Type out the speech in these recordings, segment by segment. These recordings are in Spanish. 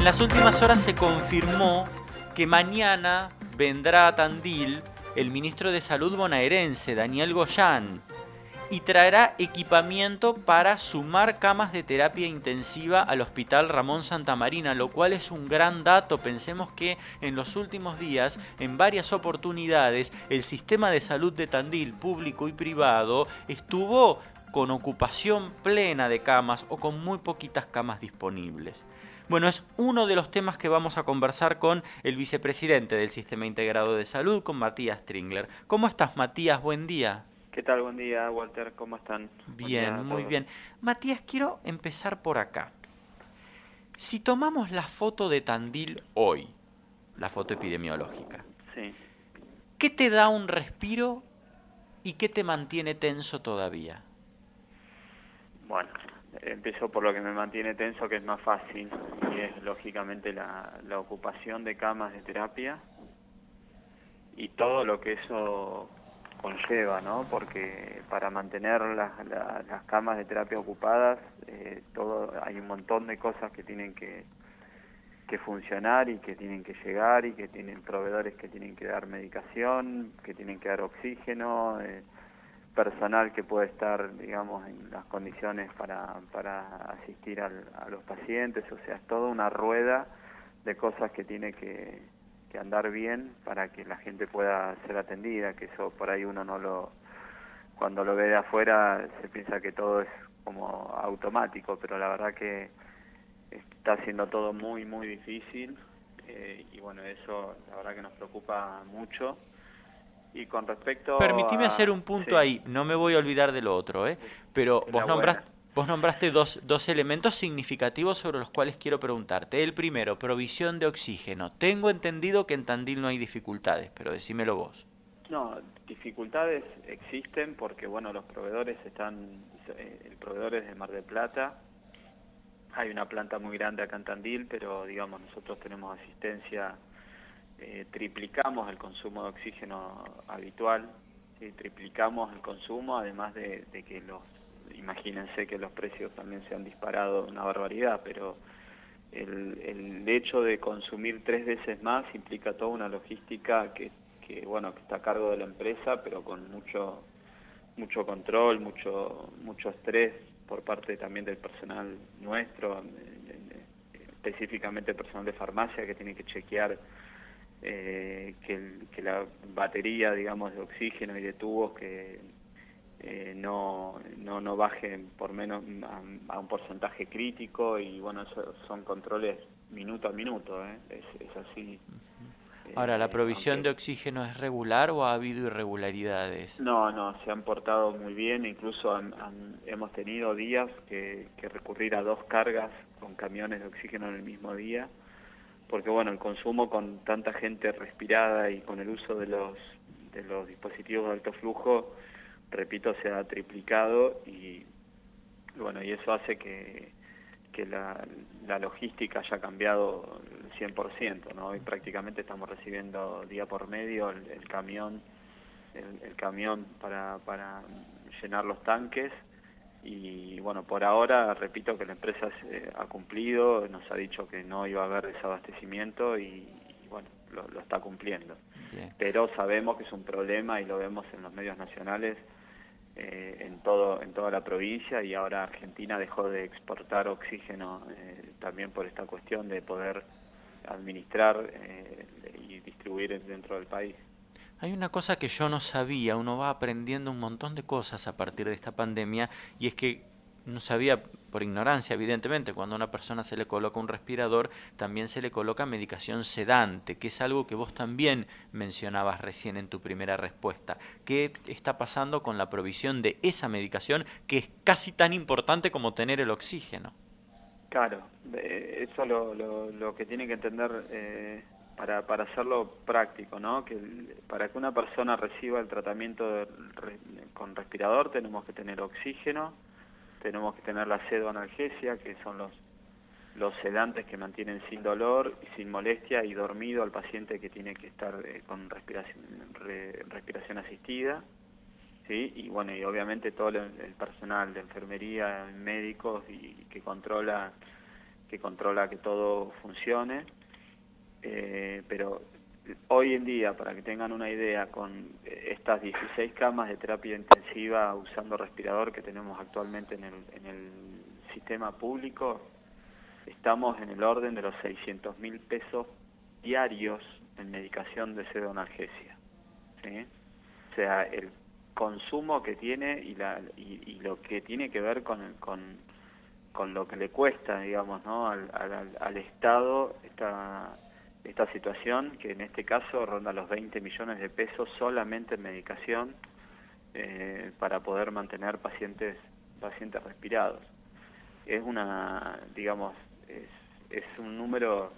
En las últimas horas se confirmó que mañana vendrá a Tandil el ministro de Salud bonaerense, Daniel Goyán, y traerá equipamiento para sumar camas de terapia intensiva al Hospital Ramón Santa Marina, lo cual es un gran dato. Pensemos que en los últimos días, en varias oportunidades, el sistema de salud de Tandil, público y privado, estuvo con ocupación plena de camas o con muy poquitas camas disponibles. Bueno, es uno de los temas que vamos a conversar con el vicepresidente del Sistema Integrado de Salud, con Matías Tringler. ¿Cómo estás, Matías? Buen día. ¿Qué tal? Buen día, Walter. ¿Cómo están? Bien, muy bien. Matías, quiero empezar por acá. Si tomamos la foto de Tandil hoy, la foto epidemiológica, sí. ¿qué te da un respiro y qué te mantiene tenso todavía? Bueno, empiezo por lo que me mantiene tenso, que es más fácil, y es lógicamente la, la ocupación de camas de terapia y todo lo que eso conlleva, ¿no? Porque para mantener las, las camas de terapia ocupadas, eh, todo hay un montón de cosas que tienen que, que funcionar y que tienen que llegar y que tienen proveedores que tienen que dar medicación, que tienen que dar oxígeno, eh, personal que puede estar, digamos, en las condiciones para, para asistir al, a los pacientes, o sea, es toda una rueda de cosas que tiene que que andar bien para que la gente pueda ser atendida, que eso por ahí uno no lo, cuando lo ve de afuera se piensa que todo es como automático, pero la verdad que está haciendo todo muy, muy difícil eh, y bueno, eso la verdad que nos preocupa mucho. Y con respecto Permitime hacer un punto ahí, no me voy a olvidar de lo otro, ¿eh? pero vos nombraste Vos nombraste dos, dos elementos significativos sobre los cuales quiero preguntarte. El primero, provisión de oxígeno. Tengo entendido que en Tandil no hay dificultades, pero decímelo vos. No, dificultades existen porque, bueno, los proveedores están, eh, el proveedor es de Mar del Plata, hay una planta muy grande acá en Tandil, pero, digamos, nosotros tenemos asistencia, eh, triplicamos el consumo de oxígeno habitual, triplicamos el consumo, además de que los imagínense que los precios también se han disparado una barbaridad, pero el, el hecho de consumir tres veces más implica toda una logística que, que bueno que está a cargo de la empresa, pero con mucho mucho control, mucho mucho estrés por parte también del personal nuestro, específicamente el personal de farmacia que tiene que chequear eh, que, que la batería, digamos, de oxígeno y de tubos que eh, no, no, no bajen por menos a, un porcentaje crítico y bueno, eso son controles minuto a minuto, ¿eh? es, así. Ahora, ¿la eh, provisión de oxígeno es regular o ha habido irregularidades? No, no, se han portado muy bien, incluso hemos tenido días que, que recurrir a dos cargas con camiones de oxígeno en el mismo día, porque bueno, el consumo con tanta gente respirada y con el uso de los, de los dispositivos de alto flujo, repito, se ha triplicado y bueno, y eso hace que, que la, la logística haya cambiado el 100%, ¿no? Hoy prácticamente estamos recibiendo día por medio el, camión el, camión para, para llenar los tanques y bueno, por ahora repito que la empresa ha cumplido, nos ha dicho que no iba a haber desabastecimiento y, bueno, lo, lo, está cumpliendo. Pero sabemos que es un problema y lo vemos en los medios nacionales eh, en todo en toda la provincia y ahora Argentina dejó de exportar oxígeno eh, también por esta cuestión de poder administrar eh, y distribuir dentro del país. Hay una cosa que yo no sabía, uno va aprendiendo un montón de cosas a partir de esta pandemia y es que no sabía por ignorancia, evidentemente, cuando a una persona se le coloca un respirador, también se le coloca medicación sedante, que es algo que vos también mencionabas recién en tu primera respuesta. ¿Qué está pasando con la provisión de esa medicación que es casi tan importante como tener el oxígeno? Claro, eso lo, lo, lo que tiene que entender eh, para, para hacerlo práctico, ¿no? Que para que una persona reciba el tratamiento con respirador tenemos que tener oxígeno, tenemos que tener la sedoanalgesia, que son los, los sedantes que mantienen sin dolor y sin molestia y dormido al paciente que tiene que estar eh, con respiración, respiración asistida. ¿sí? Y bueno, y obviamente todo el, personal de enfermería, médicos y que controla que controla que todo funcione, eh, pero hoy en día, para que tengan una idea, con estas 16 camas de terapia intensiva usando respirador que tenemos actualmente en el, en el sistema público, estamos en el orden de los 600 mil pesos diarios en medicación de pseudoanalgesia. ¿sí? O sea, el consumo que tiene y, la, y, lo que tiene que ver con, con, con, lo que le cuesta, digamos, ¿no? al, al, al Estado esta, esta situación, que en este caso ronda los 20 millones de pesos solamente en medicación eh, para poder mantener pacientes, pacientes respirados. Es una, digamos, es, un número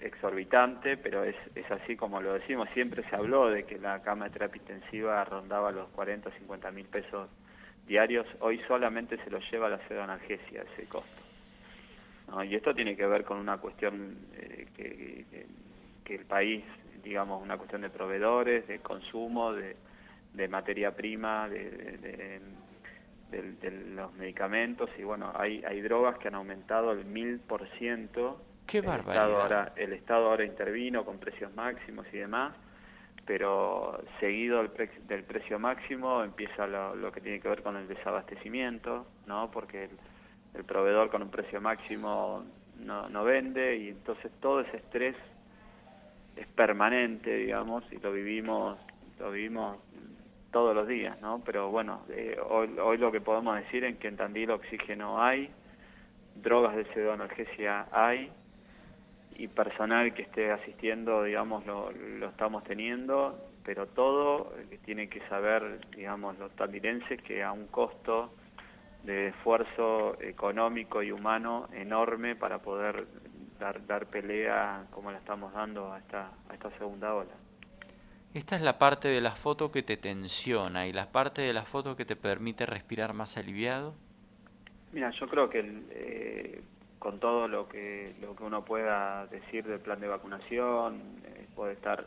exorbitante, pero es, es así como lo decimos. Siempre se habló de que la cama de terapia intensiva rondaba los 40 o 50 mil pesos diarios. Hoy solamente se lo lleva la pseudoanalgesia ese costo. Y esto tiene que ver con una cuestión eh, que, que, el país, digamos, una cuestión de proveedores, de consumo, de, de materia prima, de, de, de, los medicamentos. Y bueno, hay, hay drogas que han aumentado el mil por ciento Qué el Estado, ahora, el Estado ahora intervino con precios máximos y demás, pero seguido del, precio máximo empieza lo, que tiene que ver con el desabastecimiento, ¿no? Porque el, proveedor con un precio máximo no, no vende y entonces todo ese estrés es permanente, digamos, y lo vivimos, lo vivimos todos los días, ¿no? Pero bueno, eh, hoy, hoy lo que podemos decir es que en Tandil oxígeno hay, drogas de pseudoanalgesia hay, y personal que esté asistiendo, digamos, lo, lo estamos teniendo, pero todo tiene que saber, digamos, los tandilenses que a un costo de esfuerzo económico y humano enorme para poder dar, dar pelea como la estamos dando a esta, a esta segunda ola. Esta es la parte de la foto que te tensiona y la parte de la foto que te permite respirar más aliviado. Mira, yo creo que eh, con todo lo que lo que uno pueda decir del plan de vacunación, eh, puede estar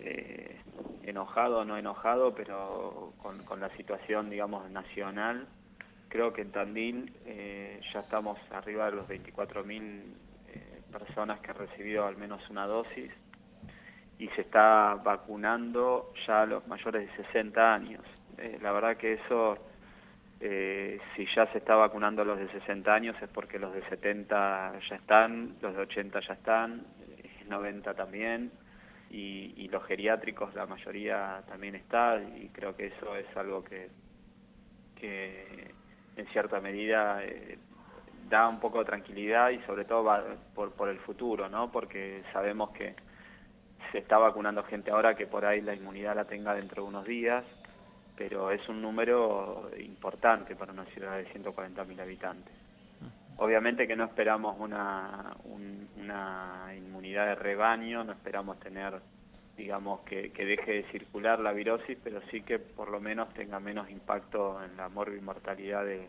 eh, enojado o no enojado, pero con, con, la situación, digamos, nacional, creo que en Tandil eh, ya estamos arriba de los 24.000 eh, personas que han recibido al menos una dosis y se está vacunando ya a los mayores de 60 años. Eh, la verdad que eso eh, si ya se está vacunando a los de 60 años es porque los de 70 ya están, los de 80 ya están, 90 eh, también, y, los geriátricos la mayoría también está, y creo que eso es algo que, que en cierta medida eh, da un poco de tranquilidad y sobre todo va por, por el futuro, ¿no? Porque sabemos que se está vacunando gente ahora que por ahí la inmunidad la tenga dentro de unos días, pero es un número importante para una ciudad de 140.000 habitantes. Obviamente que no esperamos una, una inmunidad de rebaño, no esperamos tener, digamos, que, que, deje de circular la virosis, pero sí que por lo menos tenga menos impacto en la morbimortalidad de,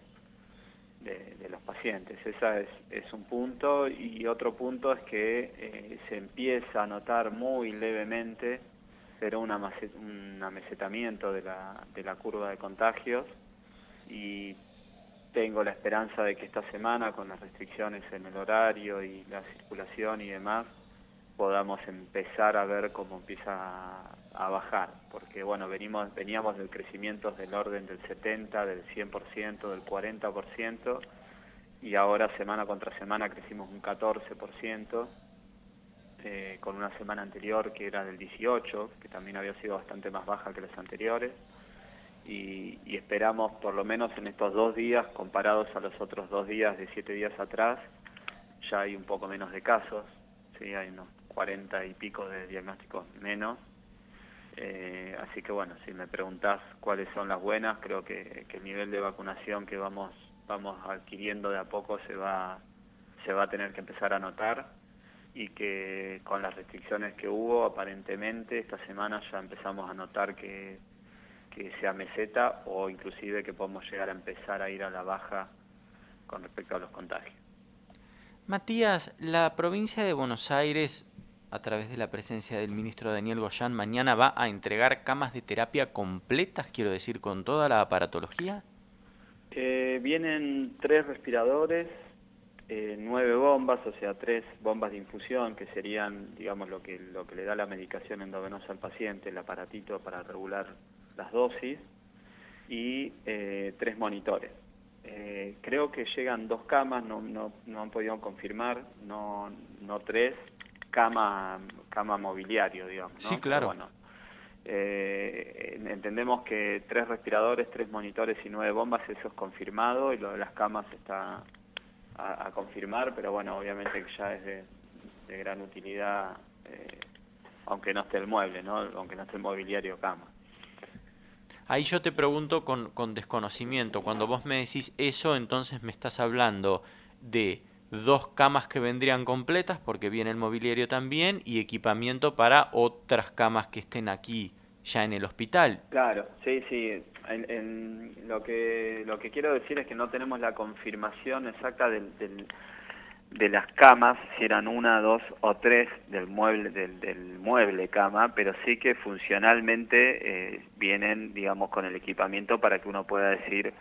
de, de los pacientes. Ese es, es un punto y otro punto es que eh, se empieza a notar muy levemente pero una un amesetamiento de la, de la curva de contagios y tengo la esperanza de que esta semana con las restricciones en el horario y la circulación y demás podamos empezar a ver cómo empieza a, bajar, porque bueno, venimos, veníamos del crecimiento del orden del 70, del 100%, del 40% y ahora semana contra semana crecimos un 14%. Eh, con una semana anterior que era del 18, que también había sido bastante más baja que las anteriores, y, esperamos por lo menos en estos dos días, comparados a los otros dos días de siete días atrás, ya hay un poco menos de casos, ¿sí? hay unos 40 y pico de diagnósticos menos, eh, así que bueno, si me preguntás cuáles son las buenas, creo que, que el nivel de vacunación que vamos, vamos adquiriendo de a poco se va, se va a tener que empezar a notar y que con las restricciones que hubo, aparentemente esta semana ya empezamos a notar que, que sea meseta o inclusive que podemos llegar a empezar a ir a la baja con respecto a los contagios. Matías, la provincia de Buenos Aires, a través de la presencia del ministro Daniel Goyán, mañana va a entregar camas de terapia completas, quiero decir, con toda la aparatología. Eh, vienen tres respiradores, eh, nueve bombas, o sea, tres bombas de infusión, que serían, digamos, lo que, lo que le da la medicación endovenosa al paciente, el aparatito para regular las dosis, y eh, tres monitores. Eh, creo que llegan dos camas, no, no, no han podido confirmar, no, no tres, cama, cama mobiliario, digamos. ¿no? Sí, claro. bueno, eh, entendemos que tres respiradores, tres monitores y nueve bombas, eso es confirmado, y lo de las camas está a, confirmar, pero bueno, obviamente que ya es de, gran utilidad, eh, aunque no esté el mueble, ¿no? aunque no esté el mobiliario cama. Ahí yo te pregunto con, con desconocimiento, cuando vos me decís eso, entonces me estás hablando de dos camas que vendrían completas porque viene el mobiliario también y equipamiento para otras camas que estén aquí ya en el hospital. Claro, sí, sí. Lo que lo que quiero decir es que no tenemos la confirmación exacta del, de las camas, si eran una, dos o tres del mueble del, del mueble cama, pero sí que funcionalmente eh, vienen, digamos, con el equipamiento para que uno pueda decir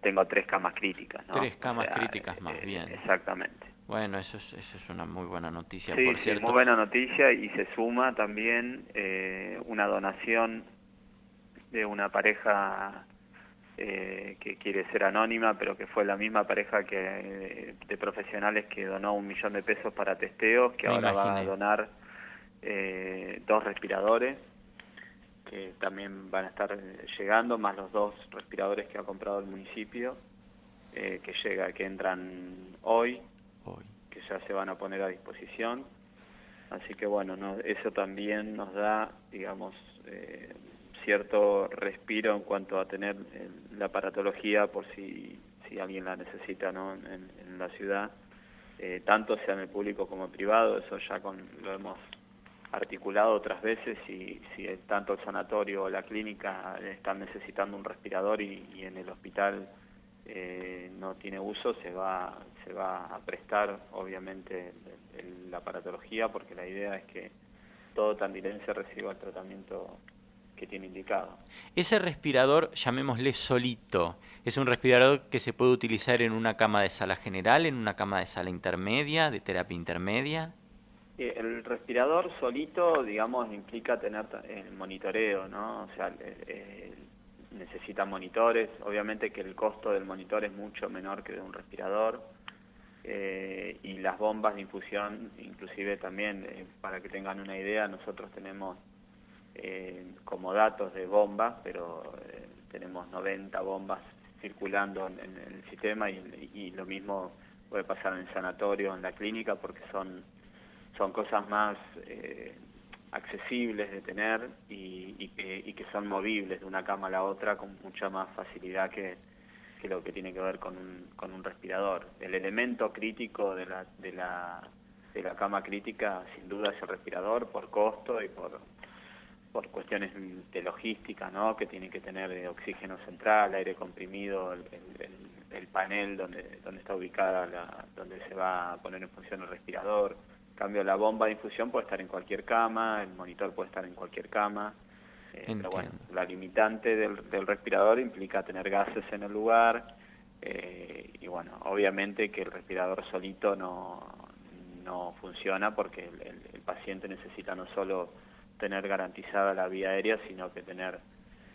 tengo tres camas críticas. ¿no? Tres camas críticas más eh, bien. Exactamente. Bueno, eso es, eso es una muy buena noticia, sí, por sí, cierto. muy buena noticia y se suma también eh, una donación de una pareja eh, que quiere ser anónima, pero que fue la misma pareja que de profesionales que donó un millón de pesos para testeos, que Me ahora va a imaginé. donar eh, dos respiradores que también van a estar eh, llegando, más los dos respiradores que ha comprado el municipio, eh, que llega, que entran hoy, Hoy. que ya se van a poner a disposición. Así que bueno, no, eso también nos da, digamos, eh, cierto respiro en cuanto a tener eh, la aparatología por si, si alguien la necesita ¿no? en, en la ciudad, eh, tanto sea en el público como en privado, eso ya con, lo hemos articulado otras veces y si tanto el sanatorio o la clínica están necesitando un respirador y, en el hospital eh, no tiene uso, se va, se va a prestar obviamente el- la aparatología porque la idea es que todo tandilense reciba el tratamiento que tiene indicado. Ese respirador, llamémosle solito, es un respirador que se puede utilizar en una cama de sala general, en una cama de sala intermedia, de terapia intermedia. Eh, El respirador solito, digamos, implica tener el monitoreo, ¿no? O sea, eh, eh, necesita monitores. Obviamente que el costo del monitor es mucho menor que de un respirador. Eh, y las bombas de infusión, inclusive también, eh, para que tengan una idea, nosotros tenemos eh, como datos de bombas, pero eh, tenemos 90 bombas circulando en, en el sistema y, y lo mismo puede pasar en el sanatorio, en la clínica, porque son son cosas más eh, accesibles de tener y, que, y que son movibles de una cama a la otra con mucha más facilidad que, lo que tiene que ver con un, con un respirador. El elemento crítico de la, de, la, de la cama crítica sin duda es el respirador por costo y por, por cuestiones de logística, ¿no? que tiene que tener oxígeno central, aire comprimido, el- el panel donde, donde está ubicada, la, donde se va a poner en función el respirador. Cambio, la bomba de infusión puede estar en cualquier cama, el monitor puede estar en cualquier cama. eh, pero bueno, la limitante del, del respirador implica tener gases en el lugar eh, y bueno, obviamente que el respirador solito no, no funciona porque el, el- el paciente necesita no solo tener garantizada la vía aérea, sino que tener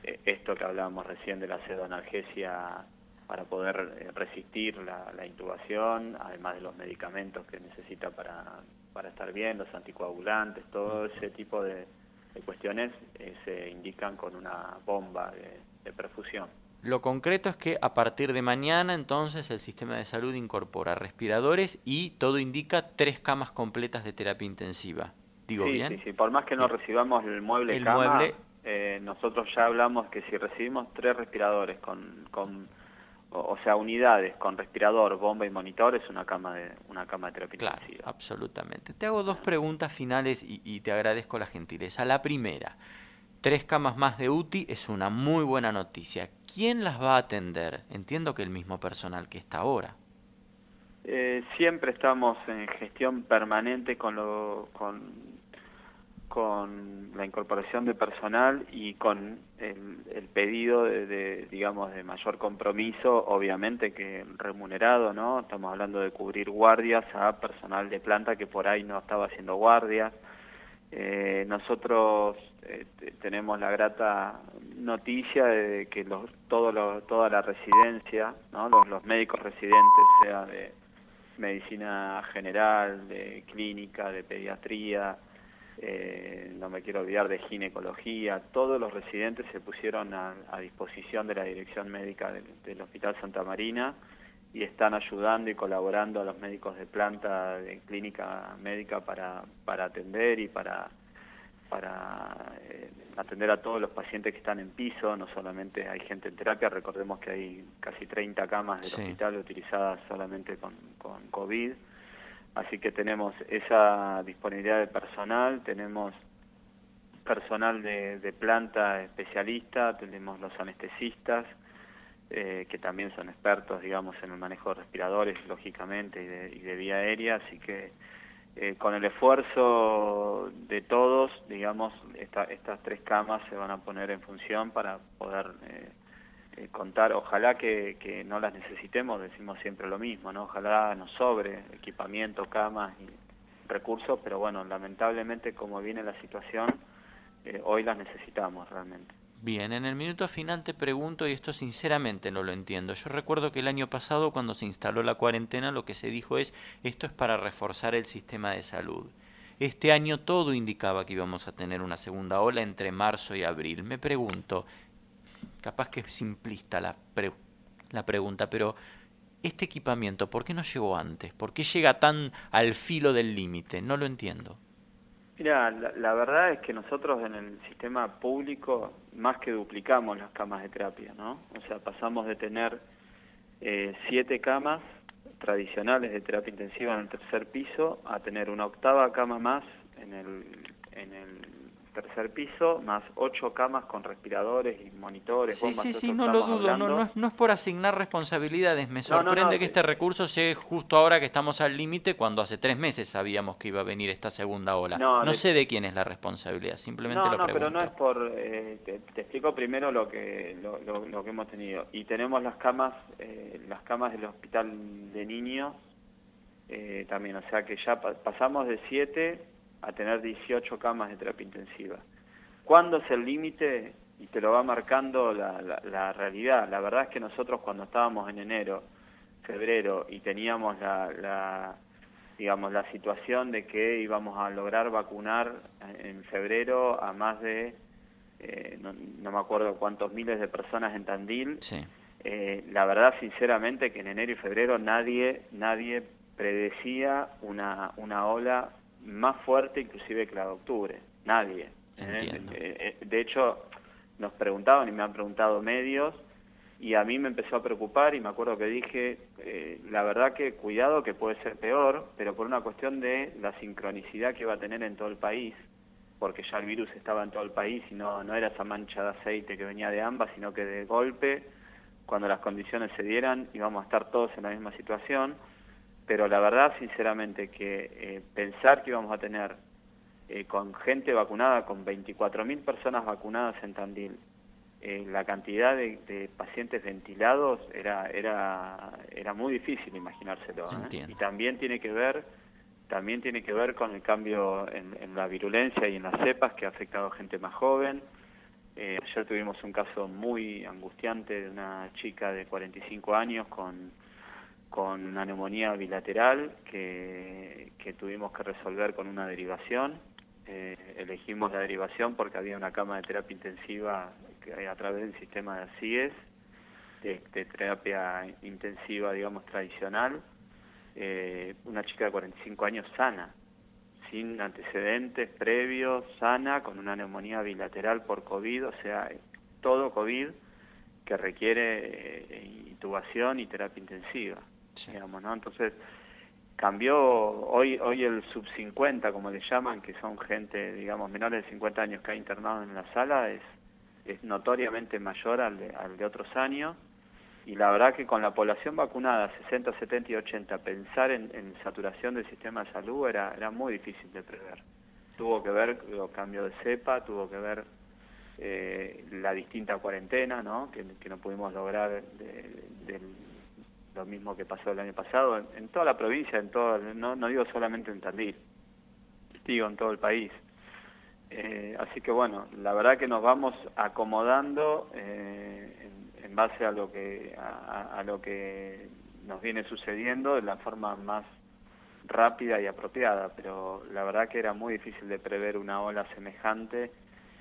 eh, esto que hablábamos recién de la pseudoanalgesia para poder eh, resistir la, la intubación, además de los medicamentos que necesita para, para estar bien, los anticoagulantes, todo ese tipo de, de cuestiones eh, se indican con una bomba de, de perfusión. Lo concreto es que a partir de mañana entonces el sistema de salud incorpora respiradores y todo indica tres camas completas de terapia intensiva. ¿Digo sí, bien? Sí, sí, por más que no Bien. recibamos el mueble El cama, mueble- eh, nosotros ya hablamos que si recibimos tres respiradores con, con o, o sea, unidades con respirador, bomba y monitor, es una cama de una cama de terapia Claro, intensiva. absolutamente. Te hago dos preguntas finales y, y te agradezco la gentileza. La primera, tres camas más de UTI es una muy buena noticia. ¿Quién las va a atender? Entiendo que el mismo personal que está ahora. Eh, siempre estamos en gestión permanente con, lo, con, con la incorporación de personal y con el, pedido de, digamos, de mayor compromiso, obviamente que remunerado, ¿no? Estamos hablando de cubrir guardias a personal de planta que por ahí no estaba haciendo guardias. Eh, nosotros eh, tenemos la grata noticia de que los, todo toda la residencia, ¿no? los, los médicos residentes, sea de medicina general, de clínica, de pediatría, eh, no me quiero olvidar de ginecología, todos los residentes se pusieron a, disposición de la dirección médica del, Hospital Santa Marina y están ayudando y colaborando a los médicos de planta de clínica médica para, para atender y para, para eh, atender a todos los pacientes que están en piso, no solamente hay gente en terapia, recordemos que hay casi 30 camas del hospital utilizadas solamente con, con COVID Así que tenemos esa disponibilidad de personal, tenemos personal de, planta especialista, tenemos los anestesistas, eh, que también son expertos, digamos, en el manejo de respiradores, lógicamente, y de, vía aérea, así que eh, con el esfuerzo de todos, digamos, estas tres camas se van a poner en función para poder eh, eh, contar, ojalá que, que, no las necesitemos, decimos siempre lo mismo, ¿no? Ojalá nos sobre equipamiento, camas y recursos, pero bueno, lamentablemente como viene la situación, eh, hoy las necesitamos realmente. Bien, en el minuto final te pregunto, y esto sinceramente no lo entiendo. Yo recuerdo que el año pasado, cuando se instaló la cuarentena, lo que se dijo es, esto es para reforzar el sistema de salud. Este año todo indicaba que íbamos a tener una segunda ola entre marzo y abril. Me pregunto, capaz que es simplista la, la pregunta, pero este equipamiento, ¿por qué no llegó antes? ¿Por qué llega tan al filo del límite? No lo entiendo. Mira, la, verdad es que nosotros en el sistema público más que duplicamos las camas de terapia, ¿no? O sea, pasamos de tener eh, siete camas tradicionales de terapia intensiva en el tercer piso a tener una octava cama más en el tercer piso, más ocho camas con respiradores y monitores. Sí, sí, sí, no lo dudo, no, no, no, es por asignar responsabilidades, me sorprende que este recurso sea justo ahora que estamos al límite, cuando hace tres meses sabíamos que iba a venir esta segunda ola. No, sé de quién es la responsabilidad, simplemente lo pregunto. No, pero no es por, eh, te, explico primero lo que, lo, lo, que hemos tenido. Y tenemos las camas, eh, las camas del hospital de niños, eh, también, o sea que ya pasamos de siete a tener 18 camas de terapia intensiva. ¿Cuándo es el límite? Y te lo va marcando la, la, realidad. La verdad es que nosotros cuando estábamos en enero, febrero y teníamos la, la digamos la situación de que íbamos a lograr vacunar en febrero a más de eh, no, me acuerdo cuántos miles de personas en Tandil eh, la verdad sinceramente que en enero y febrero nadie nadie predecía una una ola más fuerte inclusive que la de octubre. Nadie. ¿eh? Eh, eh, de hecho, nos preguntaban y me han preguntado medios y a mí me empezó a preocupar y me acuerdo que dije, la verdad que cuidado que puede ser peor, pero por una cuestión de la sincronicidad que va a tener en todo el país, porque ya el virus estaba en todo el país y no, no era esa mancha de aceite que venía de ambas, sino que de golpe, cuando las condiciones se dieran, íbamos a estar todos en la misma situación pero la verdad, sinceramente, que eh, pensar que íbamos a tener eh, con gente vacunada, con 24.000 personas vacunadas en Tandil, eh, la cantidad de, pacientes ventilados era era era muy difícil imaginárselo. Y también tiene que ver también tiene que ver con el cambio en, en, la virulencia y en las cepas que ha afectado a gente más joven. ayer tuvimos un caso muy angustiante de una chica de 45 años con con una neumonía bilateral que, tuvimos que resolver con una derivación. Eh, elegimos la derivación porque había una cama de terapia intensiva que a través del sistema de CIES, de, terapia intensiva, digamos, tradicional, eh, una chica de 45 años sana, sin antecedentes previos, sana, con una neumonía bilateral por COVID, o sea, todo COVID que requiere eh, intubación y terapia intensiva digamos, ¿no? Entonces cambió hoy hoy el sub 50 como le llaman que son gente digamos menores de 50 años que ha internado en la sala es es notoriamente mayor al de, al de otros años y la verdad que con la población vacunada 60 70 y 80 pensar en, en saturación del sistema de salud era era muy difícil de prever tuvo que ver los cambios de cepa, tuvo que ver eh, la distinta cuarentena, ¿no? Que, no pudimos lograr de, lo mismo que pasó el año pasado en, toda la provincia, en todo, no, no digo solamente en Tandil, digo en todo el país. Eh, así que bueno, la verdad que nos vamos acomodando eh, en, base a lo que a, lo que nos viene sucediendo de la forma más rápida y apropiada, pero la verdad que era muy difícil de prever una ola semejante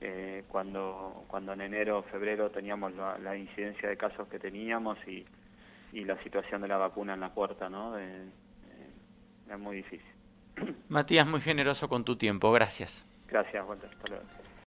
eh, cuando, cuando en enero o febrero teníamos la, incidencia de casos que teníamos y, y, la situación de la vacuna en la puerta, ¿no? Era muy difícil. Matías, muy generoso con tu tiempo, gracias. Gracias, Walter. Hasta luego.